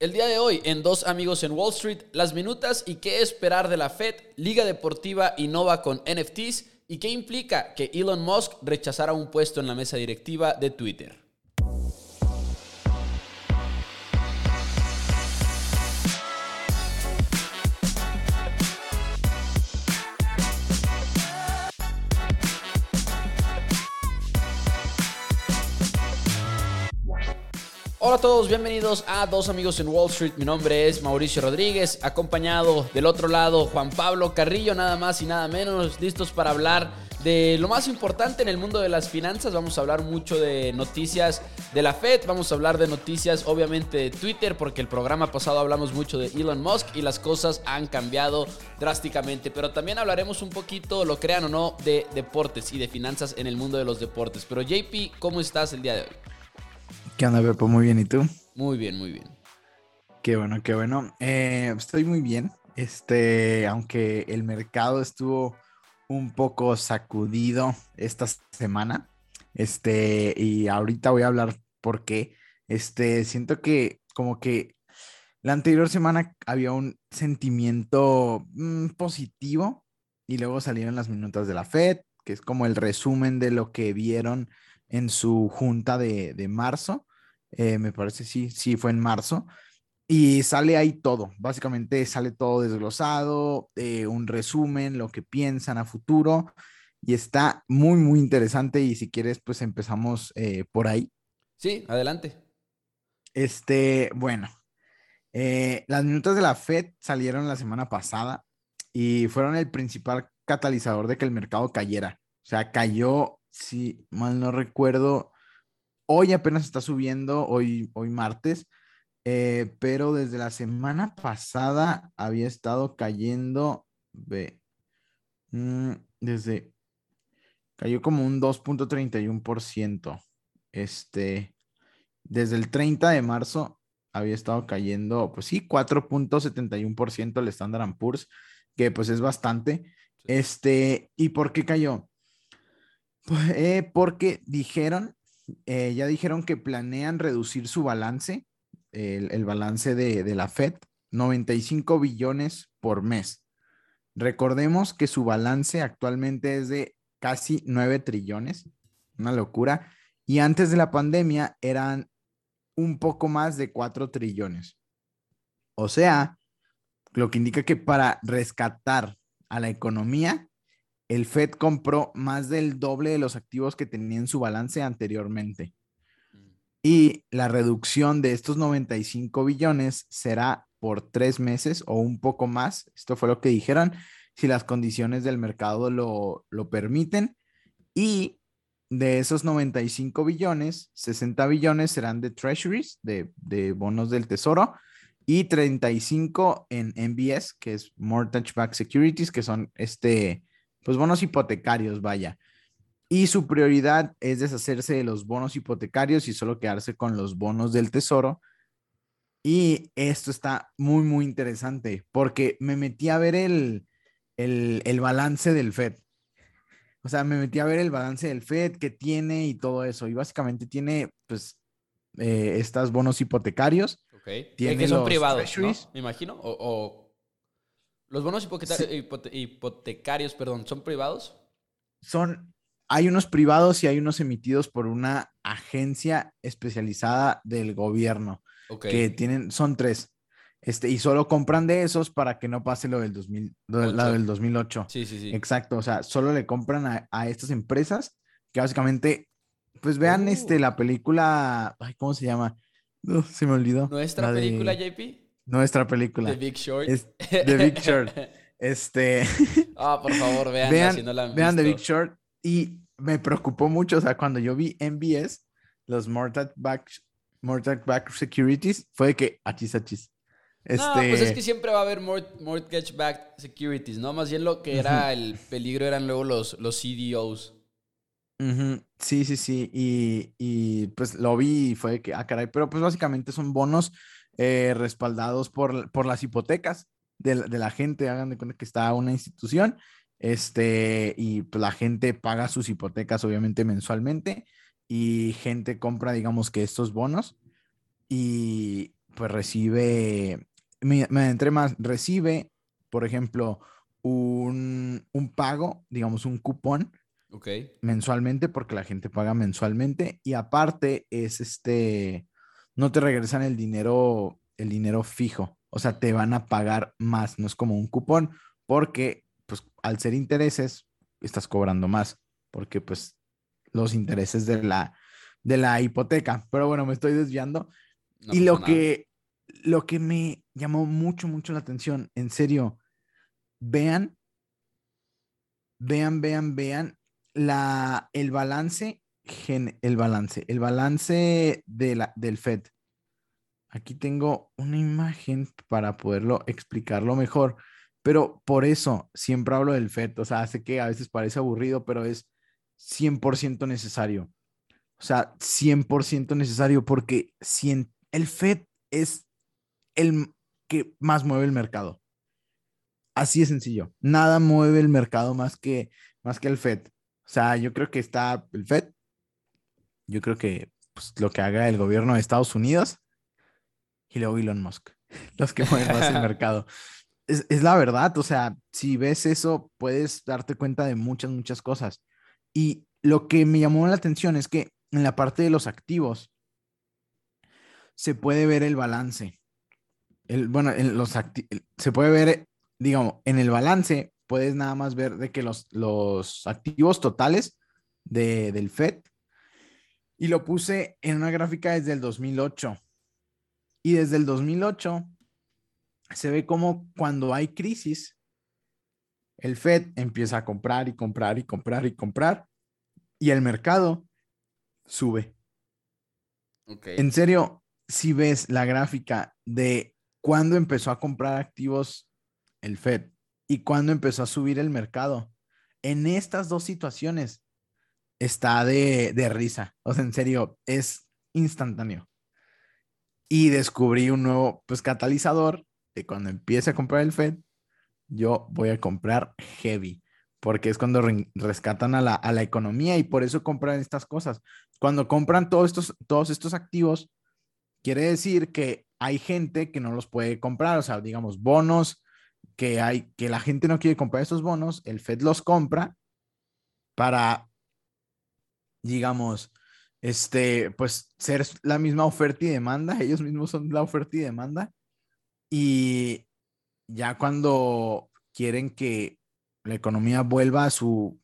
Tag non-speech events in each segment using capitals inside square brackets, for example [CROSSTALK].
El día de hoy, en Dos Amigos en Wall Street, las minutas y qué esperar de la Fed, Liga Deportiva innova con NFTs y qué implica que Elon Musk rechazara un puesto en la mesa directiva de Twitter. Hola a todos, bienvenidos a Dos Amigos en Wall Street. Mi nombre es Mauricio Rodríguez, acompañado del otro lado Juan Pablo Carrillo, nada más y nada menos, listos para hablar de lo más importante en el mundo de las finanzas. Vamos a hablar mucho de noticias de la Fed, vamos a hablar de noticias obviamente de Twitter, porque el programa pasado hablamos mucho de Elon Musk y las cosas han cambiado drásticamente. Pero también hablaremos un poquito, lo crean o no, de deportes y de finanzas en el mundo de los deportes. Pero JP, ¿cómo estás el día de hoy? ¿Qué onda, Pepo? Muy bien, ¿y tú? Muy bien, muy bien. Qué bueno, qué bueno. Eh, estoy muy bien. Este, aunque el mercado estuvo un poco sacudido esta semana. Este, y ahorita voy a hablar por qué. Este, siento que como que la anterior semana había un sentimiento mm, positivo y luego salieron las minutas de la Fed, que es como el resumen de lo que vieron en su junta de, de marzo. Eh, me parece, sí, sí, fue en marzo. Y sale ahí todo, básicamente sale todo desglosado, eh, un resumen, lo que piensan a futuro, y está muy, muy interesante. Y si quieres, pues empezamos eh, por ahí. Sí, adelante. Este, bueno, las minutos de la Fed salieron la semana pasada y fueron el principal catalizador de que el mercado cayera. O sea, cayó, si mal no recuerdo, Hoy apenas está subiendo, hoy, hoy martes, eh, pero desde la semana pasada había estado cayendo, mm, desde, cayó como un 2.31%. Este, desde el 30 de marzo había estado cayendo, pues sí, 4.71% el Standard Poor's, que pues es bastante. Este, ¿y por qué cayó? Pues, eh, porque dijeron eh, ya dijeron que planean reducir su balance, el, balance de, la Fed, 95 billones por mes. Recordemos que su balance actualmente es de casi 9 trillones, una locura, y antes de la pandemia eran un poco más de 4 trillones. O sea, lo que indica que para rescatar a la economía el Fed compró más del doble de los activos que tenía en su balance anteriormente. Y la reducción de estos 95 billones será por tres meses o un poco más. Esto fue lo que dijeron, si las condiciones del mercado lo, permiten. Y de esos 95 billones, 60 billones serán de treasuries, de, de bonos del tesoro, y 35 en MBS, que es Mortgage Backed Securities, que son este pues bonos hipotecarios, vaya. Y su prioridad es deshacerse de los bonos hipotecarios y solo quedarse con los bonos del tesoro. Y esto está muy, muy interesante porque me metí a ver el, el, balance del FED. O sea, me metí a ver el balance del FED que tiene y todo eso. Y básicamente tiene, pues, eh, estas bonos hipotecarios. Ok. Tiene que son privados, Me imagino. o ¿Los bonos hipotecarios, perdón, son privados? Son, hay unos privados y hay unos emitidos por una agencia especializada del gobierno. Que tienen, son tres. Este, y solo compran de esos para que no pase lo del, 2000, lo del 2008. Sí, sí, sí. Exacto, o sea, solo le compran a, estas empresas que básicamente, pues vean este, la película, ay, ¿cómo se llama? se me olvidó. ¿Nuestra película, JP? Nuestra película. The Big Short. The Big Short. [LAUGHS] Este. Ah, por favor, vean, [LAUGHS] vean, si no la han vean The Big Short. Y me preocupó mucho, o sea, cuando yo vi MBS, los Mortgage Back, Mortgage Back Securities, fue de que achis, achis. Este... No, pues es que siempre va a haber mortgage backed securities, ¿no? Más bien lo que era el peligro eran luego los, los CDOs. Sí, sí, sí. Y, y, pues lo vi y fue de que, ah, caray, pero pues básicamente son bonos eh, respaldados por, por, las hipotecas de, la gente. Hagan de cuenta que está una institución este, y pues, la gente paga sus hipotecas obviamente mensualmente y gente compra, digamos que estos bonos y pues recibe, me, me más, recibe, por ejemplo, un, un pago, digamos un cupón mensualmente porque la gente paga mensualmente y aparte es este, no te regresan el dinero, el dinero fijo, o sea, te van a pagar más, no es como un cupón porque pues al ser intereses estás cobrando más porque pues los intereses de la, de la hipoteca. Pero bueno, me estoy desviando. y lo que, lo que me llamó mucho, mucho la atención, en serio, vean, vean, vean, vean la, el balance, el balance, el balance de la, del FED. Aquí tengo una imagen para poderlo explicarlo mejor, pero por eso siempre hablo del FED. O sea, sé que a veces parece aburrido, pero es 100% necesario. O sea, 100% necesario porque si el FED es el que más mueve el mercado. Así de sencillo. Nada mueve el mercado más que, más que el FED. O sea, yo creo que está el FED. Yo creo que pues, lo que haga el gobierno de Estados Unidos y luego Elon Musk. [LAUGHS] Los que mueven más el [LAUGHS] mercado. Es, es la verdad. O sea, si ves eso, puedes darte cuenta de muchas, muchas cosas. Y lo que me llamó la atención es que en la parte de los activos se puede ver el balance. El, bueno, en los se puede ver, digamos, en el balance puedes nada más ver de que los, los activos totales de, del FED y lo puse en una gráfica desde el 2008. Y desde el 2008 se ve como cuando hay crisis, el Fed empieza a comprar y comprar y comprar y comprar y el mercado sube. En serio, si ves la gráfica de cuándo empezó a comprar activos el Fed y cuándo empezó a subir el mercado, en estas dos situaciones está de, de risa. O sea, en serio, es instantáneo. Y descubrí un nuevo pues, catalizador de cuando empiece a comprar el Fed, yo voy a comprar heavy, porque es cuando rescatan a la, a la economía y por eso compran estas cosas. Cuando compran todos estos, todos estos activos, quiere decir que hay gente que no los puede comprar, o sea, digamos, bonos, que hay, que la gente no quiere comprar esos bonos, el Fed los compra para, digamos, este, pues ser la misma oferta y demanda, [LAUGHS] ellos mismos son la oferta y demanda, y ya cuando quieren que la economía vuelva a su,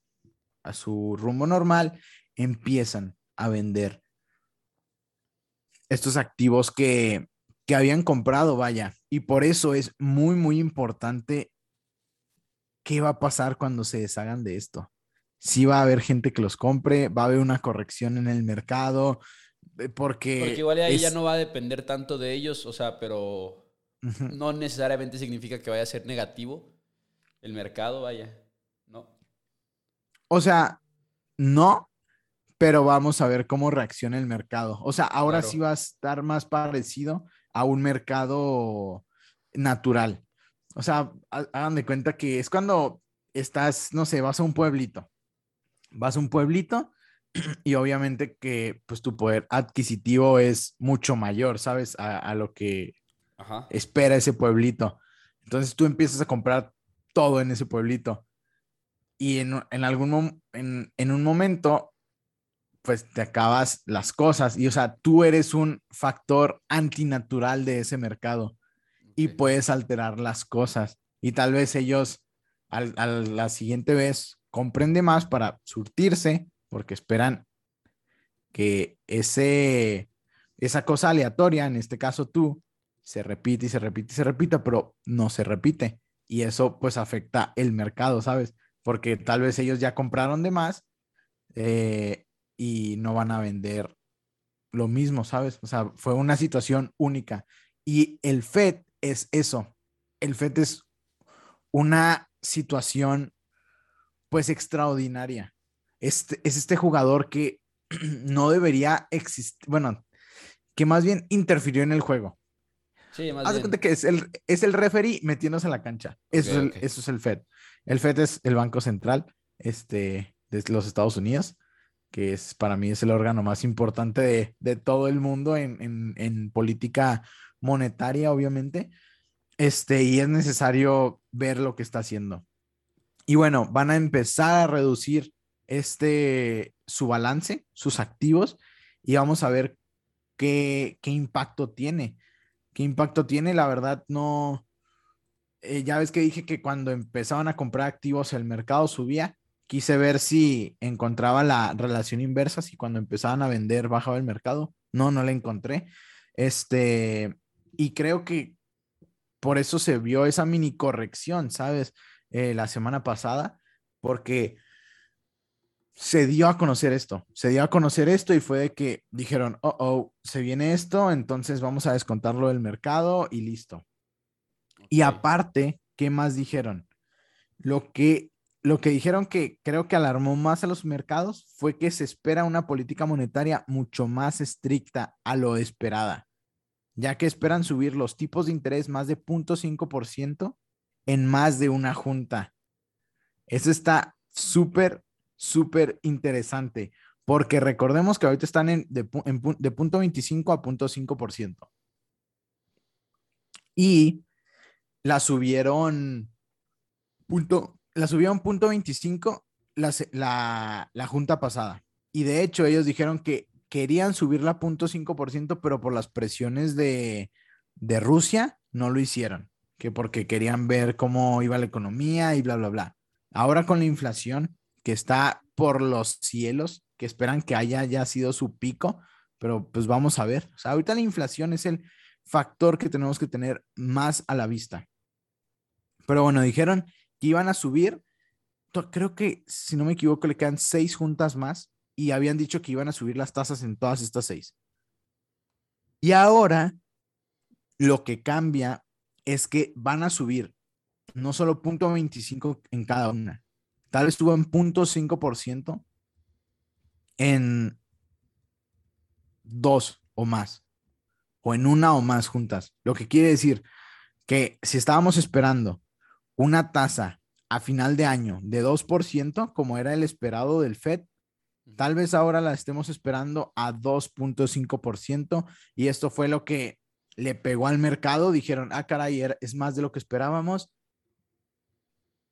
a su rumbo normal, empiezan a vender estos activos que, que habían comprado, vaya. Y por eso es muy, muy importante qué va a pasar cuando se deshagan de esto. Si va a haber gente que los compre, va a haber una corrección en el mercado, eh, porque... Porque igual ahí ya no va a depender tanto de ellos, o sea, pero no necesariamente significa que vaya a ser negativo el mercado, vaya. No. O sea, no, pero vamos a ver cómo reacciona el mercado. O sea, ahora sí va a estar más parecido a un mercado natural. O sea, hagan de cuenta que es cuando estás, no sé, vas a un pueblito. Vas a un pueblito [CLEARS THROAT] y obviamente que pues tu poder adquisitivo es mucho mayor, ¿sabes? A, lo que espera ese pueblito. Entonces tú empiezas a comprar todo en ese pueblito. Y en, en algún en, en un momento pues te acabas las cosas. Y o sea, tú eres un factor antinatural de ese mercado y puedes alterar las cosas. Y tal vez ellos a la siguiente vez compren de más para surtirse porque esperan que ese, esa cosa aleatoria, en este caso tú, se repite y se repite y se repita, pero no se repite. Y eso pues afecta el mercado, ¿sabes? Porque tal vez ellos ya compraron de más eh, y no van a vender lo mismo, ¿sabes? O sea, fue una situación única. Y el FED es eso. El FED es una situación pues extraordinaria. Este, es este jugador que [CLEARS THROAT] no debería existir, bueno, que más bien interfirió en el juego. Sí, más Haz de cuenta que es el, es el referee metiéndose en la cancha. Eso, es el, eso es el FED. El FED es el Banco Central este, de los Estados Unidos que es para mí es el órgano más importante de, todo el mundo en, política monetaria, obviamente, este, y es necesario ver lo que está haciendo. Y bueno, van a empezar a reducir este, su balance, sus activos, y vamos a ver qué, qué impacto tiene. ¿Qué impacto tiene? La verdad, no. Eh, ya ves que dije que cuando empezaban a comprar activos el mercado subía. Quise ver si encontraba la relación inversa, si cuando empezaban a vender bajaba el mercado. No, no la encontré. Este, y creo que por eso se vio esa mini corrección, ¿sabes? Eh, la semana pasada, porque se dio a conocer esto, se dio a conocer esto y fue de que dijeron, oh, oh, se viene esto, entonces vamos a descontarlo del mercado y listo. Y aparte, ¿qué más dijeron? Lo que, lo que dijeron que creo que alarmó más a los mercados fue que se espera una política monetaria mucho más estricta a lo esperada, ya que esperan subir los tipos de interés más de 0.5% en más de una junta. Eso está súper, súper interesante, porque recordemos que ahorita están en, de, punto 25 a punto 5%. Y la subieron punto, la subieron punto 25 la, la, la junta pasada. Y de hecho ellos dijeron que querían subirla a punto 5%, pero por las presiones de, de Rusia no lo hicieron, que porque querían ver cómo iba la economía y bla, bla, bla. Ahora con la inflación, que está por los cielos, que esperan que haya ya sido su pico, pero pues vamos a ver. O sea, ahorita la inflación es el factor que tenemos que tener más a la vista. Pero bueno, dijeron que iban a subir, creo que si no me equivoco le quedan seis juntas más y habían dicho que iban a subir las tasas en todas estas seis. Y ahora lo que cambia es que van a subir no solo punto 25 en cada una, Tal vez estuvo en 0.5% en dos o más, o en una o más juntas. Lo que quiere decir que si estábamos esperando una tasa a final de año de 2%, como era el esperado del Fed, tal vez ahora la estemos esperando a 2.5%, y esto fue lo que le pegó al mercado. Dijeron, ah, caray, es más de lo que esperábamos,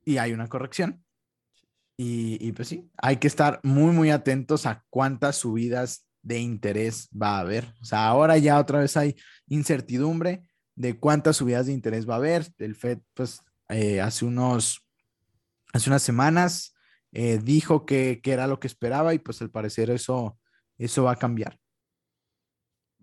y hay una corrección. Y, pues sí, hay que estar muy, muy atentos a cuántas subidas de interés va a haber. O sea, ahora ya otra vez hay incertidumbre de cuántas subidas de interés va a haber. El Fed, pues, eh, hace unos, hace unas semanas eh, dijo que, que, era lo que esperaba y pues al parecer eso, eso va a cambiar.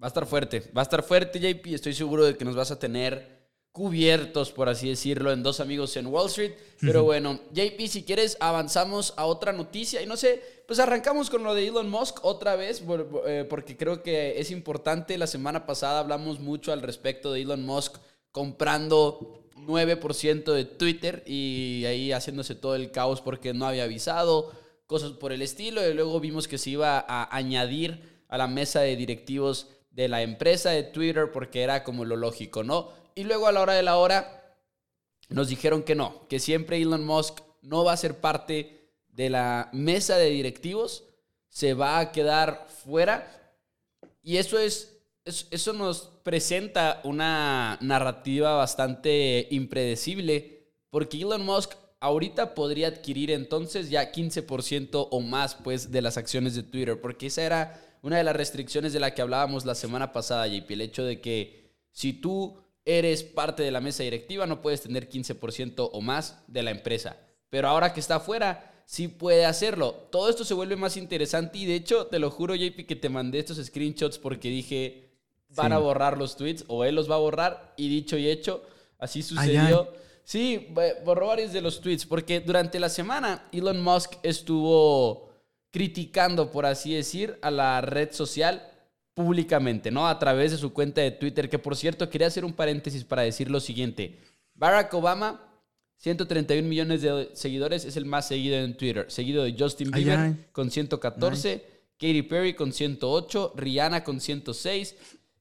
Va a estar fuerte, va a estar fuerte, JP. Estoy seguro de que nos vas a tener cubiertos, por así decirlo, en dos amigos en Wall Street. Pero bueno, JP, si quieres, avanzamos a otra noticia. Y no sé, pues arrancamos con lo de Elon Musk otra vez, eh, porque creo que es importante. La semana pasada hablamos mucho al respecto de Elon Musk comprando 9% de Twitter y ahí haciéndose todo el caos porque no había avisado, cosas por el estilo. Y luego vimos que se iba a añadir a la mesa de directivos de la empresa de Twitter porque era como lo lógico, ¿no? Y luego a la hora de la hora nos dijeron que no, que siempre Elon Musk no va a ser parte de la mesa de directivos, se va a quedar fuera. Y eso es, eso nos presenta una narrativa bastante impredecible, porque Elon Musk ahorita podría adquirir entonces ya 15% o más pues de las acciones de Twitter, porque esa era una de las restricciones de la que hablábamos la semana pasada, JP, el hecho de que si tú eres parte de la mesa directiva, no puedes tener 15% o más de la empresa. Pero ahora que está afuera, sí puede hacerlo. Todo esto se vuelve más interesante y de hecho, te lo juro, JP, que te mandé estos screenshots porque dije, van a borrar los tweets o él los va a borrar y dicho y hecho, así sucedió. Sí, borró varios de los tweets porque durante la semana Elon Musk estuvo criticando, por así decir, a la red social públicamente, ¿no? A través de su cuenta de Twitter, que por cierto, quería hacer un paréntesis para decir lo siguiente. Barack Obama, 131 millones de seguidores, es el más seguido en Twitter, seguido de Justin Bieber con 114, Katy Perry con 108, Rihanna con 106,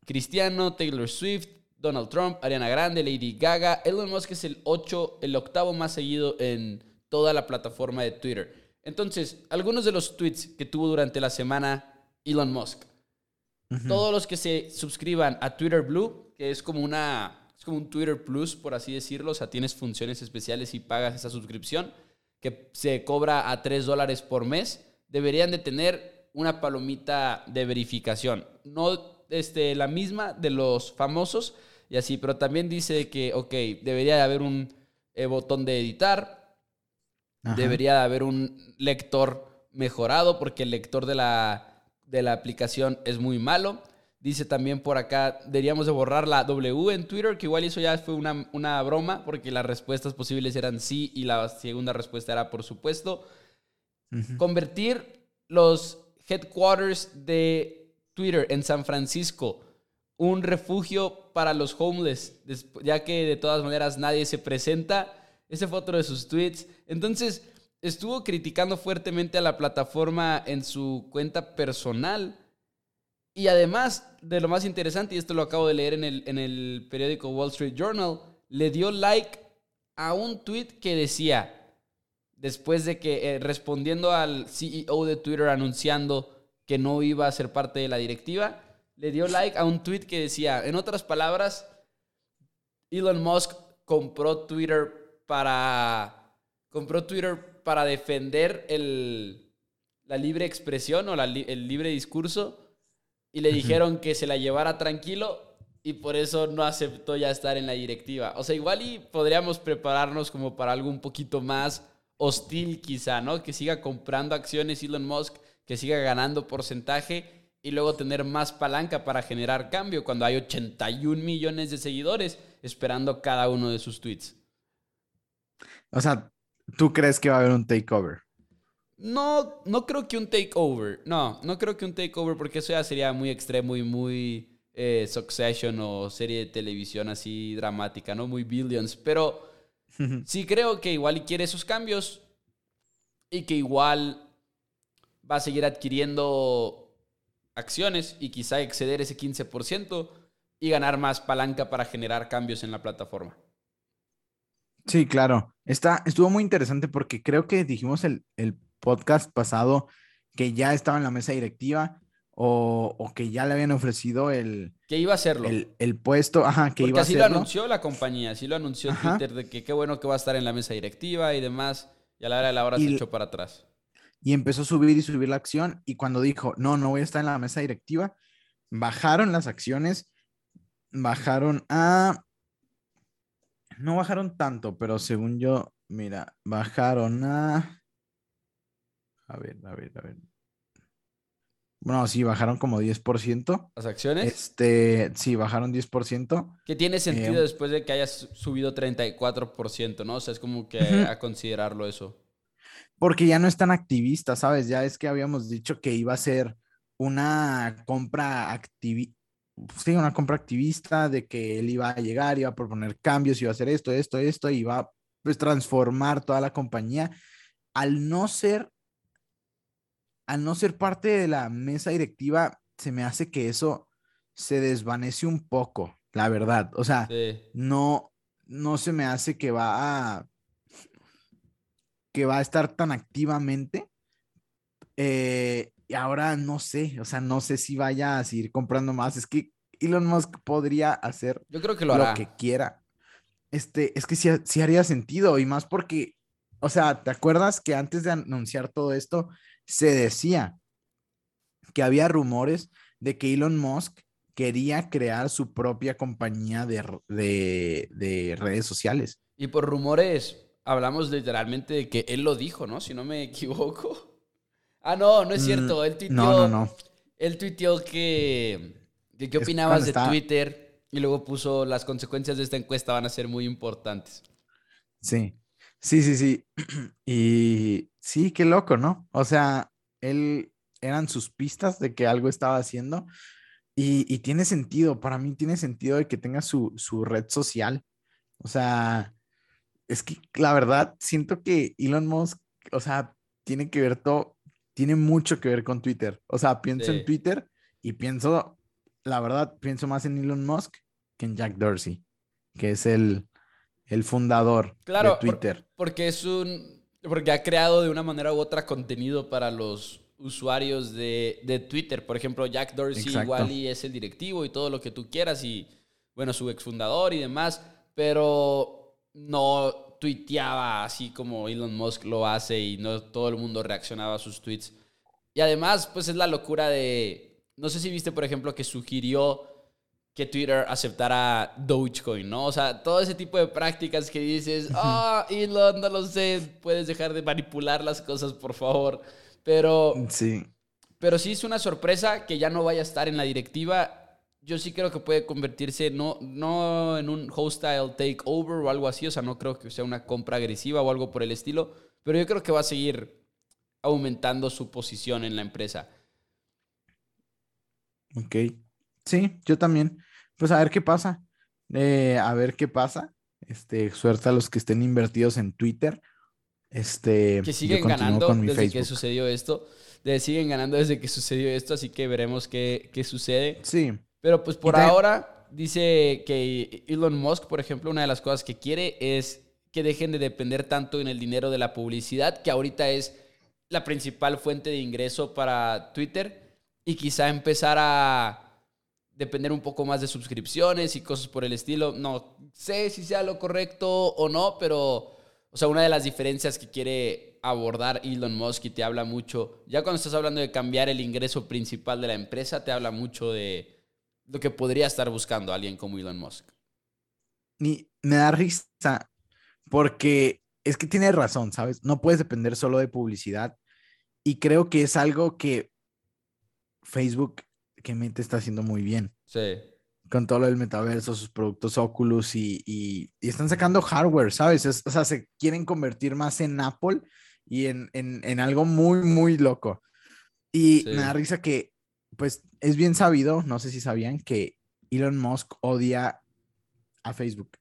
Cristiano, Taylor Swift, Donald Trump, Ariana Grande, Lady Gaga, Elon Musk es el 8, el octavo más seguido en toda la plataforma de Twitter. Entonces, algunos de los tweets que tuvo durante la semana Elon Musk. Todos los que se suscriban a Twitter Blue, que es como una es como un Twitter Plus, por así decirlo. O sea, tienes funciones especiales y pagas esa suscripción que se cobra a 3 dólares por mes. Deberían de tener una palomita de verificación. No este, la misma de los famosos y así, pero también dice que, ok, debería de haber un eh, botón de editar. Debería de haber un lector mejorado porque el lector de la, de la aplicación es muy malo. Dice también por acá, deberíamos de borrar la W en Twitter, que igual eso ya fue una, una, broma, porque las respuestas posibles eran sí y la segunda respuesta era por supuesto. Convertir los headquarters de Twitter en San Francisco, un refugio para los homeless, ya que de todas maneras nadie se presenta. Esa foto de sus tweets. Entonces, estuvo criticando fuertemente a la plataforma en su cuenta personal y además, de lo más interesante, y esto lo acabo de leer en el, en el periódico Wall Street Journal, le dio like a un tweet que decía, después de que, eh, respondiendo al CEO de Twitter anunciando que no iba a ser parte de la directiva, le dio like a un tweet que decía, en otras palabras, Elon Musk compró Twitter para, compró Twitter para defender el, la libre expresión o el libre discurso y le dijeron que se la llevara tranquilo y por eso no aceptó ya estar en la directiva. O sea, igual y podríamos prepararnos como para algo un poquito más hostil quizá, ¿no? Que siga comprando acciones Elon Musk, que siga ganando porcentaje y luego tener más palanca para generar cambio cuando hay 81 millones de seguidores esperando cada uno de sus tweets. O sea, ¿tú crees que va a haber un takeover? No, no creo que un takeover. No, no creo que un takeover porque eso ya sería muy extremo y muy eh, Succession o serie de televisión así dramática, ¿no? Muy Billions. Pero [LAUGHS] sí creo que igual quiere esos cambios y que igual va a seguir adquiriendo acciones y quizá exceder ese 15% y ganar más palanca para generar cambios en la plataforma. Sí, claro. Está, estuvo muy interesante porque creo que dijimos el, el podcast pasado que ya estaba en la mesa directiva o, que ya le habían ofrecido el... Que iba a hacerlo. El, puesto, ajá, que iba a hacerlo. así lo anunció la compañía, así lo anunció Twitter, de que qué bueno que va a estar en la mesa directiva y demás, y a la hora de la hora se echó para atrás. Y empezó a subir y subir la acción, y cuando dijo, no, no voy a estar en la mesa directiva, bajaron las acciones, bajaron a... No bajaron tanto, pero según yo, mira, bajaron a... A ver, a ver, a ver. Bueno, sí, bajaron como 10%. ¿Las acciones? Este, sí, bajaron 10%. Que tiene sentido eh, después de que hayas subido 34%, ¿no? O sea, es como que a considerarlo eso. Porque ya no es tan activista, ¿sabes? Ya es que habíamos dicho que iba a ser una compra activista. Sí, una compra activista de que él iba a llegar, iba a proponer cambios, iba a hacer esto, esto, esto, y iba a pues, transformar toda la compañía. Al no ser al no ser parte de la mesa directiva, se me hace que eso se desvanece un poco, la verdad. O sea, no, no se me hace que va a que va a estar tan activamente. Eh, y ahora no sé, o sea, no sé si vaya a seguir comprando más. Es que Elon Musk podría hacer Yo creo que lo, que quiera. Este, es que sí, sí haría sentido y más porque, o sea, ¿te acuerdas que antes de anunciar todo esto, se decía que había rumores de que Elon Musk quería crear su propia compañía de, de, redes sociales. Y por rumores hablamos literalmente de que él lo dijo, ¿no? Si no me equivoco. Ah, no, no es cierto. Él tuiteó, no, no, no. Él tuiteó que, qué opinabas de Twitter y luego puso las consecuencias de esta encuesta van a ser muy importantes. Sí, sí, sí, sí. [CLEARS THROAT] Y Sí, qué loco, ¿no? O sea, él eran sus pistas de que algo estaba haciendo y, tiene sentido, para mí tiene sentido de que tenga su, red social. O sea, es que la verdad siento que Elon Musk, o sea, tiene que ver todo, tiene mucho que ver con Twitter. O sea, pienso en Twitter y pienso, la verdad, pienso más en Elon Musk que en Jack Dorsey, que es el, el fundador de Twitter. porque es un porque ha creado de una manera u otra contenido para los usuarios de, Twitter. Por ejemplo, Jack Dorsey igual y es el directivo y todo lo que tú quieras. Y bueno, su exfundador y demás, pero no tuiteaba así como Elon Musk lo hace y no todo el mundo reaccionaba a sus tweets. Y además, pues es la locura de, no sé si viste, por ejemplo, que sugirió que Twitter aceptara Dogecoin, ¿no? O sea, todo ese tipo de prácticas que dices, ah, Elon, no lo sé, puedes dejar de manipular las cosas, por favor. Pero sí. Pero sí es una sorpresa que ya no vaya a estar en la directiva. Yo sí creo que puede convertirse no, no en un hostile takeover o algo así. O sea, no creo que sea una compra agresiva o algo por el estilo. Pero yo creo que va a seguir aumentando su posición en la empresa. Ok. Sí, yo también. Pues a ver qué pasa. Eh, a ver qué pasa. Este, suerte a los que estén invertidos en Twitter. Este, que siguen ganando desde que sucedió esto. De, siguen ganando desde que sucedió esto, así que veremos qué, qué sucede. Sí. Pero pues por ahora dice que Elon Musk, por ejemplo, una de las cosas que quiere es que dejen de depender tanto en el dinero de la publicidad, que ahorita es la principal fuente de ingreso para Twitter, y quizá empezar a depender un poco más de suscripciones y cosas por el estilo. No sé si sea lo correcto o no, pero o sea, una de las diferencias que quiere abordar Elon Musk y te habla mucho, ya cuando estás hablando de cambiar el ingreso principal de la empresa, te habla mucho de lo que podría estar buscando alguien como Elon Musk. Y me da risa porque es que tiene razón, ¿sabes? No puedes depender solo de publicidad y creo que es algo que Facebook que mente está haciendo muy bien. Sí con todo lo del metaverso, sus productos Oculus y, están sacando hardware, ¿sabes? o sea, se quieren convertir más en Apple y en, algo muy, muy loco. Y me da risa que, pues, es bien sabido, no sé si sabían, que Elon Musk odia a Facebook.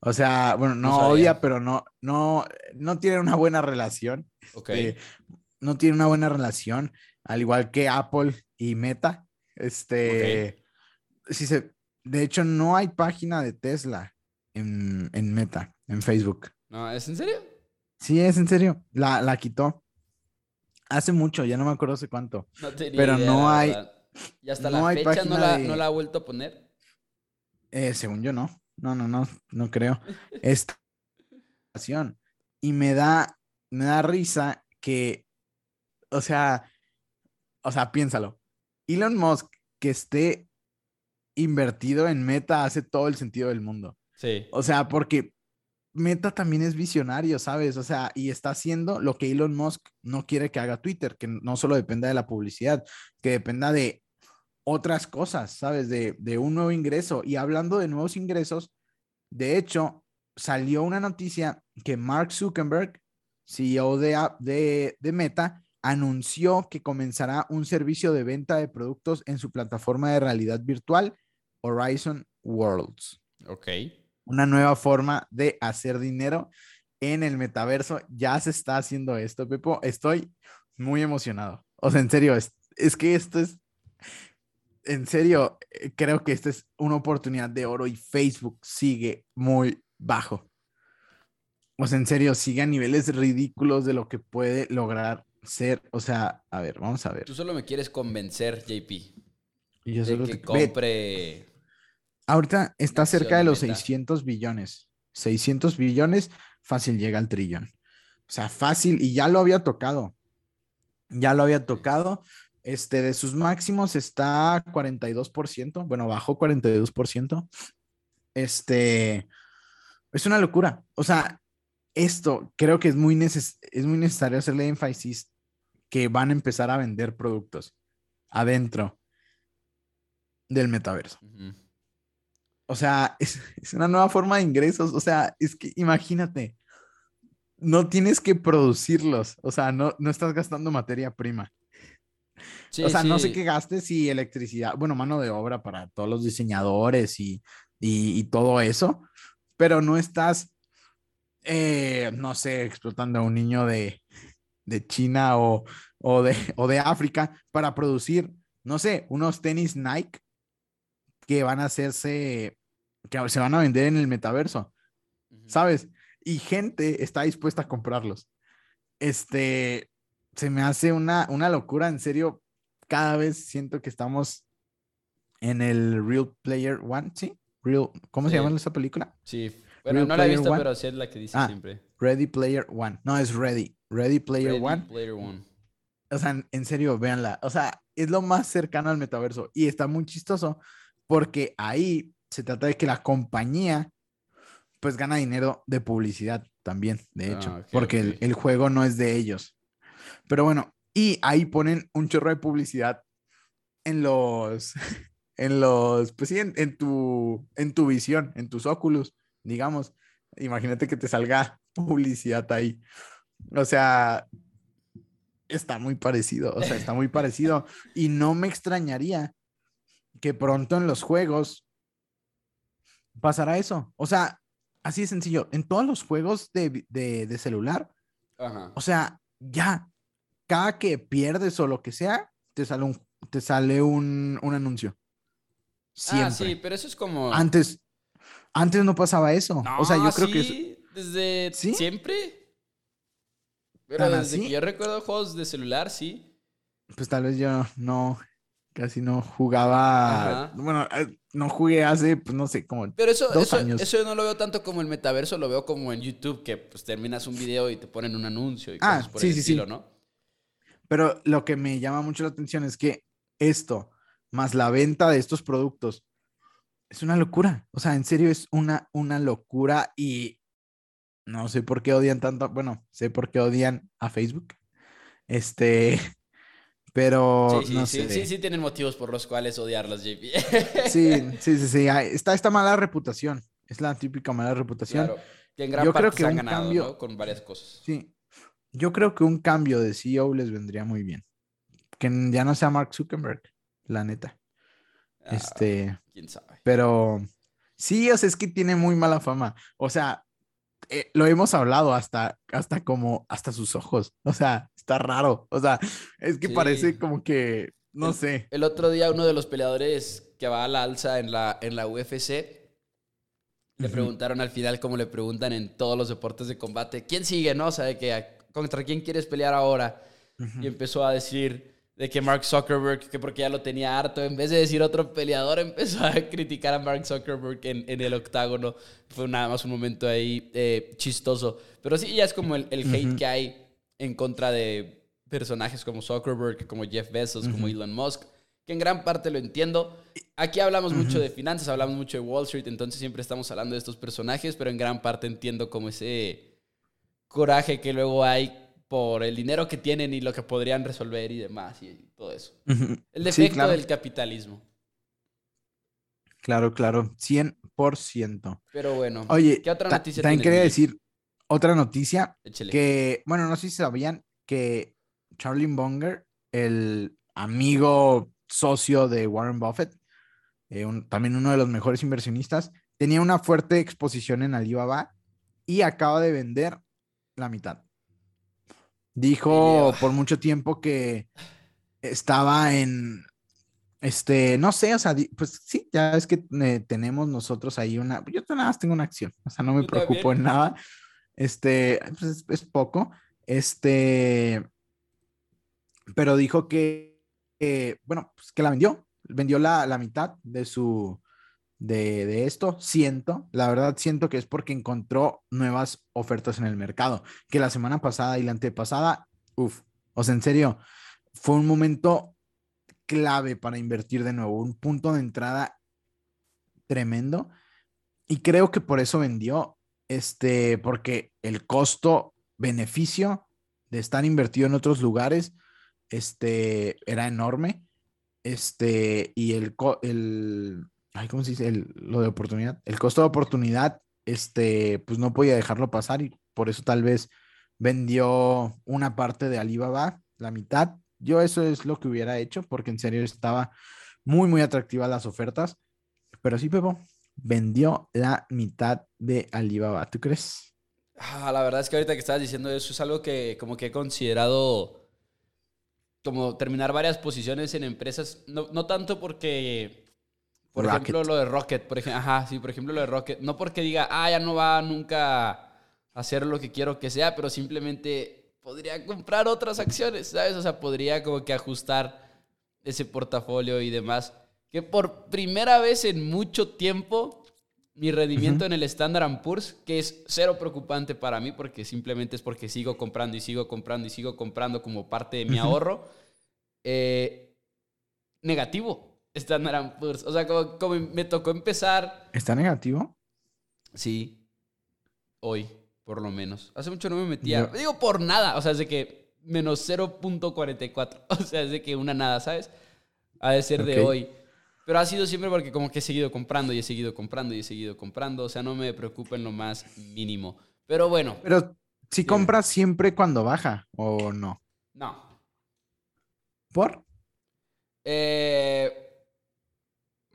O sea, bueno, no, odia, pero no, no, no tiene una buena relación. Ok. Este, no tiene una buena relación, al igual que Apple y Meta. Este se, de hecho, no hay página de Tesla en, Meta, en Facebook. No, ¿es en serio? Sí, es en serio. La, la quitó. Hace mucho, ya no me acuerdo hace cuánto. pero no hay. ¿Y hasta la fecha no la, no la, ha vuelto a poner? Eh, según yo, no. No, no, no, no creo. [LAUGHS] Esta y me da, me da risa que, o sea, o sea, piénsalo. Elon Musk que esté invertido en Meta hace todo el sentido del mundo. Sí. O sea, porque Meta también es visionario, ¿sabes? O sea, y está haciendo lo que Elon Musk no quiere que haga Twitter, que no solo dependa de la publicidad, que dependa de otras cosas, ¿sabes? De, un nuevo ingreso. Y hablando de nuevos ingresos, de hecho, salió una noticia que Mark Zuckerberg, CEO de, de, de Meta, anunció que comenzará un servicio de venta de productos en su plataforma de realidad virtual Horizon Worlds. Ok. Una nueva forma de hacer dinero en el metaverso. Ya se está haciendo esto, Pepo. Estoy muy emocionado. O sea, en serio, es, es que esto es, en serio, eh, creo que esta es una oportunidad de oro y Facebook sigue muy bajo. O sea, en serio, sigue a niveles ridículos de lo que puede lograr ser. O sea, a ver, vamos a ver. Tú solo me quieres convencer, JP. Y yo de que compre Ahorita está cerca de los 600 billones. 600 billones, fácil llega al trillón. O sea, fácil, y ya lo había tocado. Ya lo había tocado. Este, de sus máximos está 42%. Bueno, bajó 42%. Este, es una locura. O sea, esto creo que es muy, es muy necesario hacerle énfasis que van a empezar a vender productos adentro del metaverso. O sea, [LAUGHS] es, una nueva forma de ingresos. O sea, es que imagínate, no tienes que producirlos. O sea, no, no estás gastando materia prima. o sea, no sé qué gastes y electricidad, bueno, mano de obra para todos los diseñadores y, todo eso, pero no estás, eh, no sé, explotando a un niño de, China o, de, [LAUGHS] o de África para producir, no sé, unos tenis Nike que van a hacerse, que se van a vender en el metaverso, ¿sabes? Y gente está dispuesta a comprarlos. Este, se me hace una, una locura, en serio, cada vez siento que estamos en el Real Player One, ¿sí? Real, ¿cómo se Sí. llama esa película? Sí. Bueno, Real no la he visto, One. pero sí es la que dice Ah, siempre. Ready Player One. No, es Ready. Ready Player Ready One. Player One. O sea, en, en serio, véanla. O sea, es lo más cercano al metaverso y está muy chistoso porque ahí se trata de que la compañía pues gana dinero de publicidad también, de hecho, Ah, ok, porque el, juego no es de ellos. Pero bueno, y ahí ponen un chorro de publicidad en los, [LAUGHS] en los, pues sí, en, en tu, en tu visión, en tus óculos, digamos. Imagínate que te salga [LAUGHS] publicidad ahí. O sea, está muy parecido, o sea, está muy parecido. [LAUGHS] Y no me extrañaría que pronto en los juegos pasará eso. O sea, así de sencillo. En todos los juegos de, de- de celular, Ajá. o sea, ya, cada que pierdes o lo que sea, te sale un, te sale un, un anuncio. Siempre. Ah, sí, pero eso es como. Antes, antes no pasaba eso. o sea, yo creo que Desde ¿Sí? siempre. Pero ¿Tan desde así? que yo recuerdo juegos de celular, sí. pues tal vez yo no, casi no jugaba. Ajá. Bueno, eh, no jugué hace, pues no sé, como Pero eso, Dos eso, años. eso yo no lo veo tanto como el metaverso, lo veo como en YouTube, que pues terminas un video y te ponen un anuncio y Ah, cosas por sí, el sí, sí. estilo, ¿no? Pero lo que me llama mucho la atención es que esto, más la venta de estos productos, es una locura. O sea, en serio es una, una locura y no sé por qué odian tanto. Bueno, sé por qué odian a Facebook. Este, pero Sí, sí, no sí, sé. sí, sí tienen motivos por los cuales odiarlas, JP. [LAUGHS] Sí, sí, sí, sí. Está esta mala reputación. Es la típica mala reputación. Claro, que en gran Yo parte creo que se han un ganado, cambio- ¿no? Con varias cosas. Sí. Yo creo que un cambio de CEO les vendría muy bien. Que ya no sea Mark Zuckerberg, la neta. Ah, Este, quién sabe. pero sí, o sea, es que tiene muy mala fama. O sea, eh, lo hemos hablado hasta, hasta como, hasta sus ojos. O sea, está raro. O sea, es que Sí. parece como que, no El- sé. El otro día uno de los peleadores que va a la alza en la, en la UFC le preguntaron al final como le preguntan en todos los deportes de combate, ¿quién sigue, no? O sea, de que contra quién quieres pelear ahora. Y empezó a decir de que Mark Zuckerberg, que porque ya lo tenía harto, en vez de decir otro peleador, [LAUGHS] empezó a criticar a Mark Zuckerberg en, en el octágono. Fue nada más un momento ahí eh, chistoso. Pero sí, ya es como el, el hate Ujú. que hay en contra de personajes como Zuckerberg, como Jeff Bezos, como. Elon Musk, que en gran parte lo entiendo. Aquí hablamos mucho de finanzas, hablamos mucho de Wall Street, entonces siempre estamos hablando de estos personajes, pero en gran parte entiendo como ese coraje que luego hay por el dinero que tienen y lo que podrían resolver y demás y todo eso. El Sí, defecto claro. del capitalismo. Claro, claro, 100%. Pero bueno, Oye, ¿qué otra ta- noticia también quería decir otra noticia échale. que, bueno, no sé si sabían que Charlie Munger, el amigo socio de Warren Buffett, eh, un- también uno de los mejores inversionistas, tenía una fuerte exposición en Alibaba y acaba de vender la mitad. Dijo por mucho tiempo que estaba en, este, no sé, o sea, pues sí, ya es que eh, tenemos nosotros ahí una, yo nada más tengo una acción, o sea, no me también. preocupo en nada, este, pues es, es poco, este, pero dijo que, eh, bueno, pues que la vendió, vendió la, la mitad de su, de, de esto, siento, la verdad siento que es porque encontró nuevas ofertas en el mercado, que la semana pasada y la antepasada, uff, o sea, en serio, fue un momento clave para invertir de nuevo, un punto de entrada tremendo. Y creo que por eso vendió, este, porque el costo-beneficio de estar invertido en otros lugares, este, era enorme. Este, y el, el, ay, ¿cómo se dice? El- lo de oportunidad. El costo de oportunidad, este, pues no podía dejarlo pasar y por eso tal vez vendió una parte de Alibaba, la mitad. Yo eso es lo que hubiera hecho porque en serio estaba muy, muy atractiva las ofertas. Pero sí, Pepo, vendió la mitad de Alibaba. ¿Tú crees? Ah, la verdad es que ahorita que estabas diciendo eso es algo que como que he considerado como terminar varias posiciones en empresas, no, no tanto porque, por Rocket. ejemplo, lo de Rocket, por ejemplo, ajá, sí, por ejemplo, lo de Rocket, no porque diga, ah, ya no va nunca a hacer lo que quiero que sea, pero simplemente podría comprar otras acciones, ¿sabes? O sea, podría como que ajustar ese portafolio y demás. Que por primera vez en mucho tiempo mi rendimiento en el Standard Poor's, que es cero preocupante para mí porque simplemente es porque sigo comprando y sigo comprando y sigo comprando como parte de mi ahorro. Eh, negativo, Standard Poor's. O sea, como, me tocó empezar... ¿Está negativo? Sí, hoy, por lo menos. Hace mucho no me metía. Digo por nada, o sea, es de que menos 0.44. [LAUGHS] O sea, es de que una nada, ¿sabes? Ha de ser de hoy. Pero ha sido siempre porque como que he seguido comprando y he seguido comprando y he seguido comprando. O sea, no me preocupa en lo más mínimo. Pero bueno. Pero si compras siempre cuando baja o no. No. ¿Por? Eh,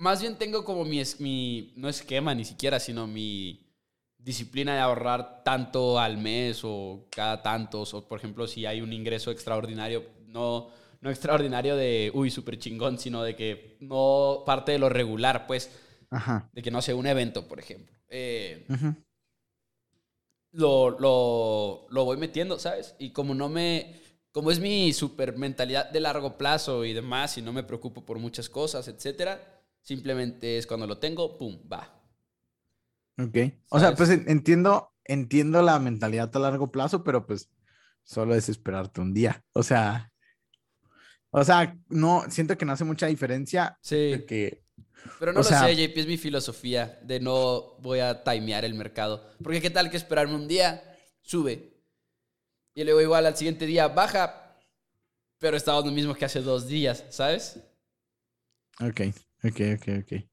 más bien tengo como mi, mi, no esquema ni siquiera, sino mi disciplina de ahorrar tanto al mes o cada tantos. O por ejemplo, si hay un ingreso extraordinario, no no extraordinario de, uy, súper chingón, sino de que no parte de lo regular, pues, Ajá. de que no sea un evento, por ejemplo. Eh, lo, lo, voy metiendo, ¿sabes? Y como no me, como es mi super mentalidad de largo plazo y demás, y no me preocupo por muchas cosas, etcétera, simplemente es cuando lo tengo, pum, va. Ok. O sea, pues entiendo, entiendo la mentalidad a largo plazo, pero pues solo es esperarte un día. O sea, o sea, no, siento que no hace mucha diferencia. Sí. Que, Pero no lo sé, JP, es mi filosofía de no voy a timear el mercado. Porque qué tal que esperarme un día, sube. Y luego igual al siguiente día baja, pero está lo mismo que hace dos días, ¿sabes? Ok, ok, ok, ok.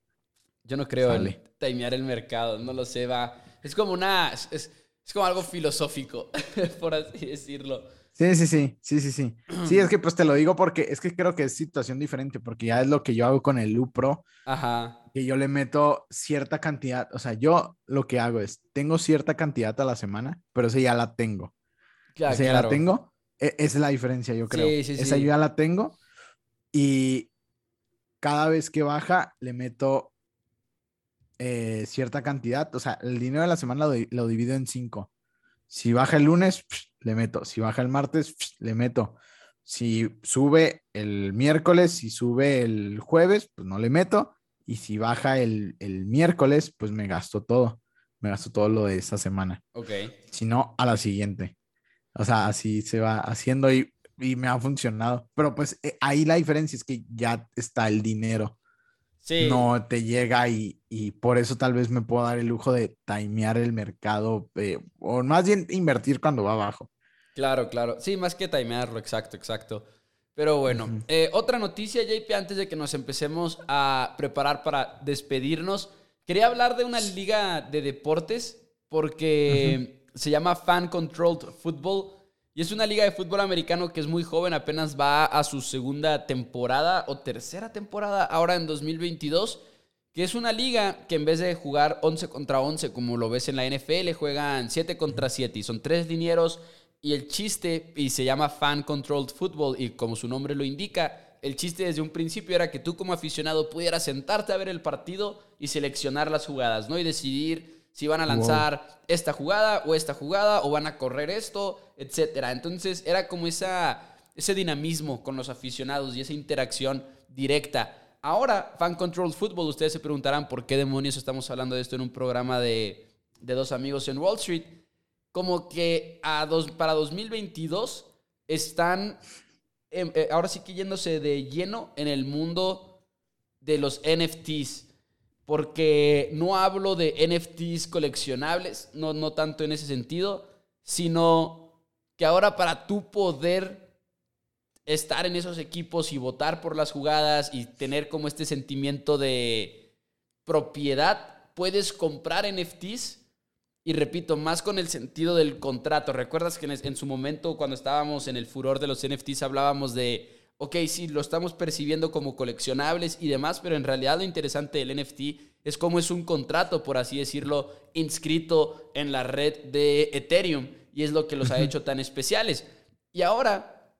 Yo no creo en timear el mercado, no lo sé, va. Es como una. Es, es como algo filosófico, [LAUGHS] por así decirlo. Sí, sí, sí, sí, sí, sí. Sí, es que pues te lo digo porque es que creo que es situación diferente, porque ya es lo que yo hago con el Lupro. Ajá. Que yo le meto cierta cantidad, o sea, yo lo que hago es, tengo cierta cantidad a la semana, pero esa ya la tengo. Ya, esa ya la tengo. E, esa es la diferencia, yo creo. Sí, sí, esa yo ya la tengo. Y cada vez que baja, le meto eh, cierta cantidad. O sea, el dinero de la semana lo, lo divido en cinco. Si baja el lunes, le meto. Si baja el martes, le meto. Si sube el miércoles, si sube el jueves, pues no le meto. Y si baja el, miércoles, pues me gasto todo. Me gasto todo lo de esa semana. Ok. Si no, a la siguiente. O sea, así se va haciendo y, y me ha funcionado. Pero pues eh, ahí la diferencia es que ya está el dinero no te llega y, por eso tal vez me puedo dar el lujo de timear el mercado eh, o más bien invertir cuando va abajo. Claro, claro. Sí, más que timearlo, exacto, exacto. Pero bueno, eh, otra noticia, JP, antes de que nos empecemos a preparar para despedirnos. Quería hablar de una liga de deportes porque se llama Fan Controlled Football y es una liga de fútbol americano que es muy joven, apenas va a su segunda temporada o tercera temporada ahora en 2022, que es una liga que en vez de jugar 11 contra 11 como lo ves en la NFL, juegan 7 contra 7 y son tres linieros y el chiste, y se llama Fan Controlled Football y como su nombre lo indica, el chiste desde un principio era que tú como aficionado pudieras sentarte a ver el partido y seleccionar las jugadas, ¿no? Y decidir si van a lanzar esta jugada o esta jugada o van a correr esto, etcétera. Entonces era como esa, ese dinamismo con los aficionados y esa interacción directa. Ahora, Fan Control Football, ustedes se preguntarán por qué demonios estamos hablando de esto en un programa de, dos amigos en Wall Street. Como que a dos, para 2022 están em, eh, ahora sí que yéndose de lleno en el mundo de los NFTs porque no hablo de NFTs coleccionables, no, no tanto en ese sentido, sino que ahora para tú poder estar en esos equipos y votar por las jugadas y tener como este sentimiento de propiedad, puedes comprar NFTs y repito, más con el sentido del contrato. ¿Recuerdas que en, su momento cuando estábamos en el furor de los NFTs hablábamos de ok, sí, lo estamos percibiendo como coleccionables y demás, pero en realidad lo interesante del NFT es cómo es un contrato, por así decirlo, inscrito en la red de Ethereum y es lo que los ha hecho tan especiales. Y ahora,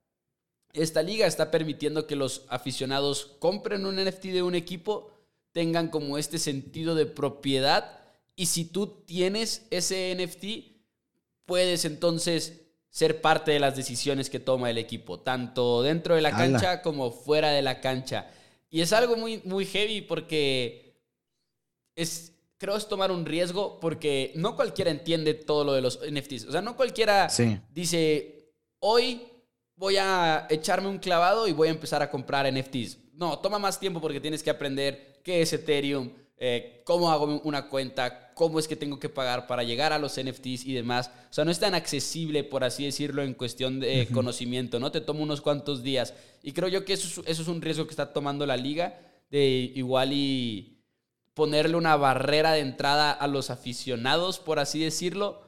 esta liga está permitiendo que los aficionados compren un NFT de un equipo, tengan como este sentido de propiedad y si tú tienes ese NFT, puedes entonces ser parte de las decisiones que toma el equipo, tanto dentro de la cancha como fuera de la cancha. Y es algo muy, muy heavy porque es, creo es tomar un riesgo porque no cualquiera entiende todo lo de los NFTs. O sea, no cualquiera dice, hoy voy a echarme un clavado y voy a empezar a comprar NFTs. No, toma más tiempo porque tienes que aprender qué es Ethereum, eh, cómo hago una cuenta, cómo es que tengo que pagar para llegar a los NFTs y demás. O sea, no es tan accesible, por así decirlo, en cuestión de conocimiento, ¿no? Te toma unos cuantos días. Y creo yo que eso, eso es un riesgo que está tomando la liga, de igual y ponerle una barrera de entrada a los aficionados, por así decirlo.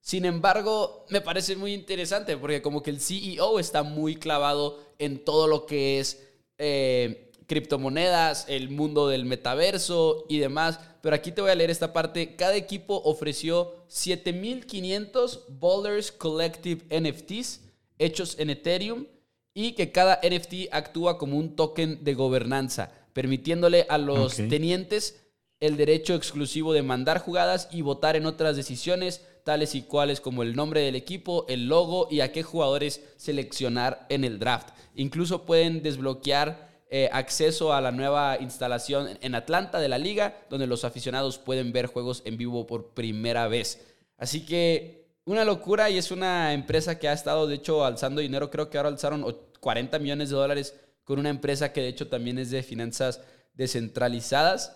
Sin embargo, me parece muy interesante porque como que el CEO está muy clavado en todo lo que es... Eh, criptomonedas, el mundo del metaverso y demás. Pero aquí te voy a leer esta parte. Cada equipo ofreció 7500 Boulders Collective NFTs hechos en Ethereum y que cada NFT actúa como un token de gobernanza, permitiéndole a los tenientes el derecho exclusivo de mandar jugadas y votar en otras decisiones, tales y cuales como el nombre del equipo, el logo y a qué jugadores seleccionar en el draft. Incluso pueden desbloquear eh, acceso a la nueva instalación en Atlanta de la liga, donde los aficionados pueden ver juegos en vivo por primera vez. Así que una locura y es una empresa que ha estado, de hecho, alzando dinero. Creo que ahora alzaron 40 millones de dólares con una empresa que de hecho también es de finanzas descentralizadas.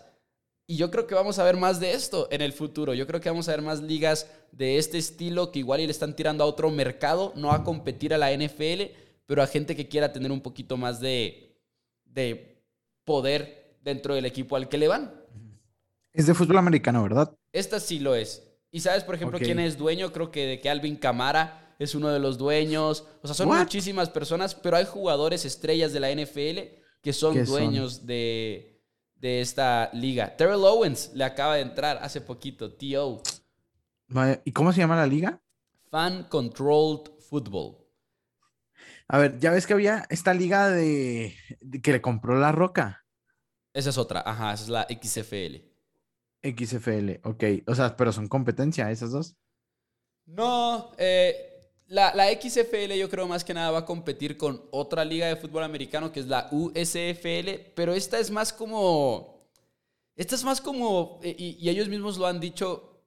Y yo creo que vamos a ver más de esto en el futuro. Yo creo que vamos a ver más ligas de este estilo que igual y le están tirando a otro mercado, no a competir a la NFL, pero a gente que quiera tener un poquito más de, de poder dentro del equipo al que le van. Es de fútbol americano, ¿verdad? Esta sí lo es. ¿Y sabes, por ejemplo, quién es dueño? Creo que de que Alvin Camara es uno de los dueños. O sea, son muchísimas personas, pero hay jugadores estrellas de la NFL que son dueños De, de esta liga. Terrell Owens le acaba de entrar hace poquito, TO. ¿Y cómo se llama la liga? Fan Controlled Football. A ver, ya ves que había esta liga de, que le compró la roca. Esa es otra, ajá, esa es la XFL. XFL, ok. O sea, pero son competencia esas dos. No, eh, la, la, XFL yo creo más que nada va a competir con otra liga de fútbol americano que es la USFL, pero esta es más como... Esta es más como, eh, y ellos mismos lo han dicho,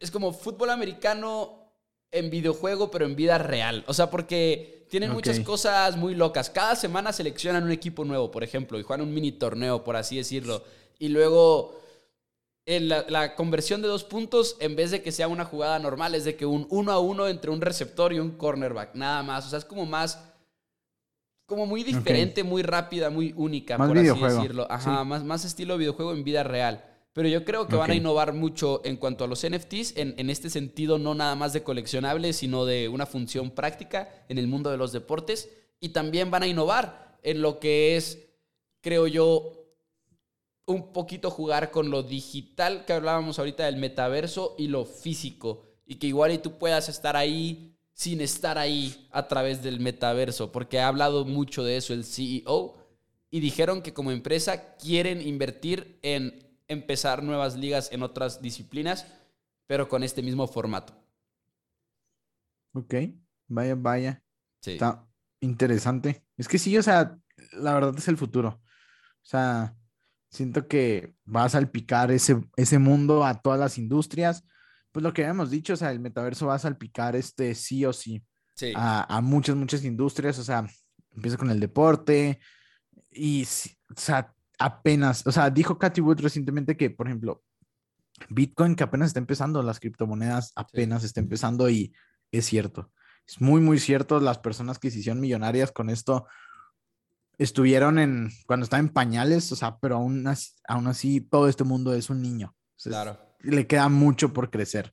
es como fútbol americano en videojuego, pero en vida real. O sea, porque tienen muchas cosas muy locas. Cada semana seleccionan un equipo nuevo, por ejemplo, y juegan un mini torneo, por así decirlo. Y luego la, conversión de dos puntos, en vez de que sea una jugada normal, es de que un uno a uno entre un receptor y un cornerback, nada más. O sea, es como más, como muy diferente, muy rápida, muy única, por así decirlo. Ajá, más, más estilo videojuego en vida real. Pero yo creo que van a innovar mucho en cuanto a los NFTs, en, este sentido no nada más de coleccionables, sino de una función práctica en el mundo de los deportes. Y también van a innovar en lo que es, creo yo, un poquito jugar con lo digital que hablábamos ahorita del metaverso y lo físico. Y que igual y tú puedas estar ahí sin estar ahí a través del metaverso, porque ha hablado mucho de eso el CEO y dijeron que como empresa quieren invertir en empezar nuevas ligas en otras disciplinas, pero con este mismo formato. Ok, vaya, vaya. Está interesante. Es que sí, o sea, la verdad es el futuro. O sea, siento que va a salpicar ese, ese mundo a todas las industrias. Pues lo que habíamos dicho, o sea, el metaverso va a salpicar este sí o sí, A, a, muchas, muchas industrias. O sea, empieza con el deporte y, o sea, apenas, o sea, dijo Cathy Wood recientemente que, por ejemplo, Bitcoin que apenas está empezando, las criptomonedas apenas está empezando y es cierto. Es muy, muy cierto. Las personas que se hicieron millonarias con esto estuvieron en, cuando estaban en pañales, o sea, pero aún así, aún así todo este mundo es un niño. claro. Le queda mucho por crecer.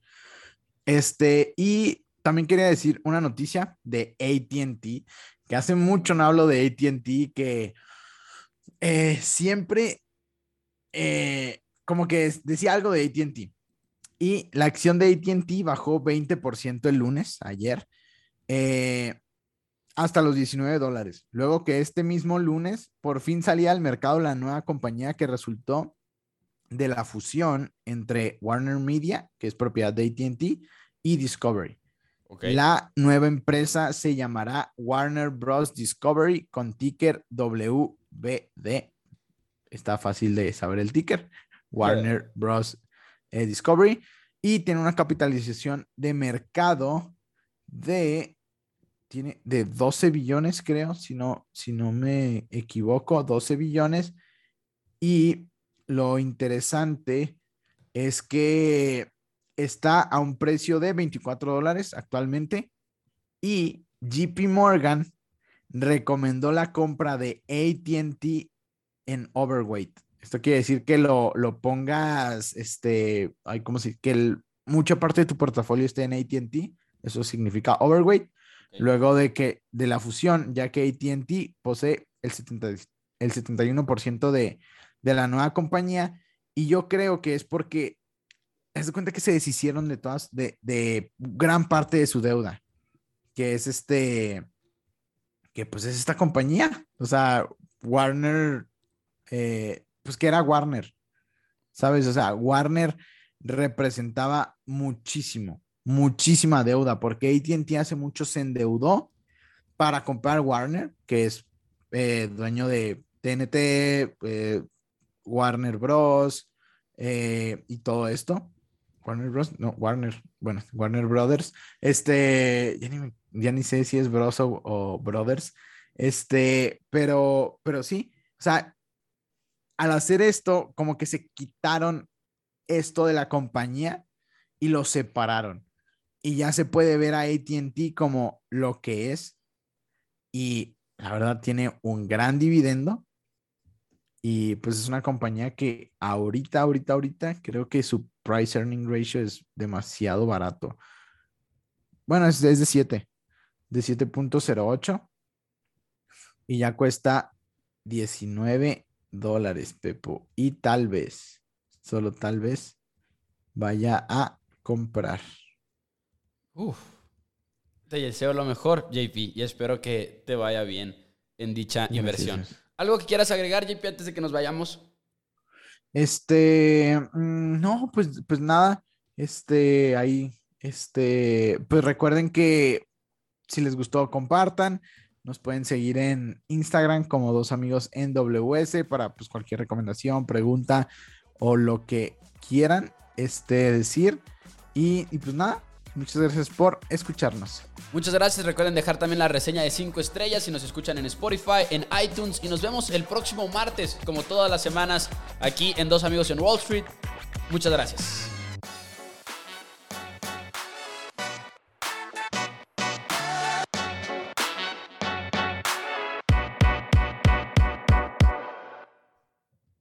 Este, y también quería decir una noticia de ATT, que hace mucho no hablo de ATT, que eh, siempre eh, como que decía algo de ATT. Y la acción de ATT bajó 20% el lunes, ayer, eh, hasta los 19 dólares. Luego que este mismo lunes por fin salía al mercado la nueva compañía que resultó de la fusión entre Warner Media, que es propiedad de ATT, y Discovery. La nueva empresa se llamará Warner Bros. Discovery con ticker W BD. Está fácil de saber el ticker. Warner Bros. eh, Discovery y tiene una capitalización de mercado de, tiene de 12 billones, creo, si no, si no me equivoco, 12 billones. Y lo interesante es que está a un precio de 24 dólares actualmente y JP Morgan recomendó la compra de ATT en overweight. Esto quiere decir que lo, lo pongas, este, hay como si, que mucha parte de tu portafolio esté en ATT, eso significa overweight, luego de que de la fusión, ya que ATT posee el, 70, el 71% de, de la nueva compañía, y yo creo que es porque, es de cuenta que se deshicieron de todas, de, de gran parte de su deuda, que es este, que pues es esta compañía, o sea, Warner, eh, pues que era Warner, ¿sabes? O sea, Warner representaba muchísimo, muchísima deuda, porque ATT hace mucho se endeudó para comprar Warner, que es eh, dueño de TNT, eh, Warner Bros. Y todo esto. Warner Bros. No, Warner, bueno, Warner Brothers. Este, ya ni, sé si es Bros o, Brothers. Este, pero, pero sí, o sea, al hacer esto, como que se quitaron esto de la compañía y lo separaron. Y ya se puede ver a ATT como lo que es. Y la verdad tiene un gran dividendo. Y pues es una compañía que ahorita, ahorita, ahorita, creo que su price earning ratio es demasiado barato. Bueno, es, es de 7, de 7.08. Y ya cuesta 19 dólares, Pepo. Y tal vez, solo tal vez, vaya a comprar. Uf. Te deseo lo mejor, JP, y espero que te vaya bien en dicha inversión. ¿Algo que quieras agregar, JP, antes de que nos vayamos? Este, mm, no, pues, pues nada. Este, ahí, este, pues recuerden que si les gustó, compartan. Nos pueden seguir en Instagram como dos amigos en WS para pues, cualquier recomendación, pregunta o lo que quieran este, decir. Y, y pues nada, muchas gracias por escucharnos. Muchas gracias. Recuerden dejar también la reseña de 5 estrellas si nos escuchan en Spotify, en iTunes. Y nos vemos el próximo martes, como todas las semanas, aquí en Dos Amigos en Wall Street. Muchas gracias.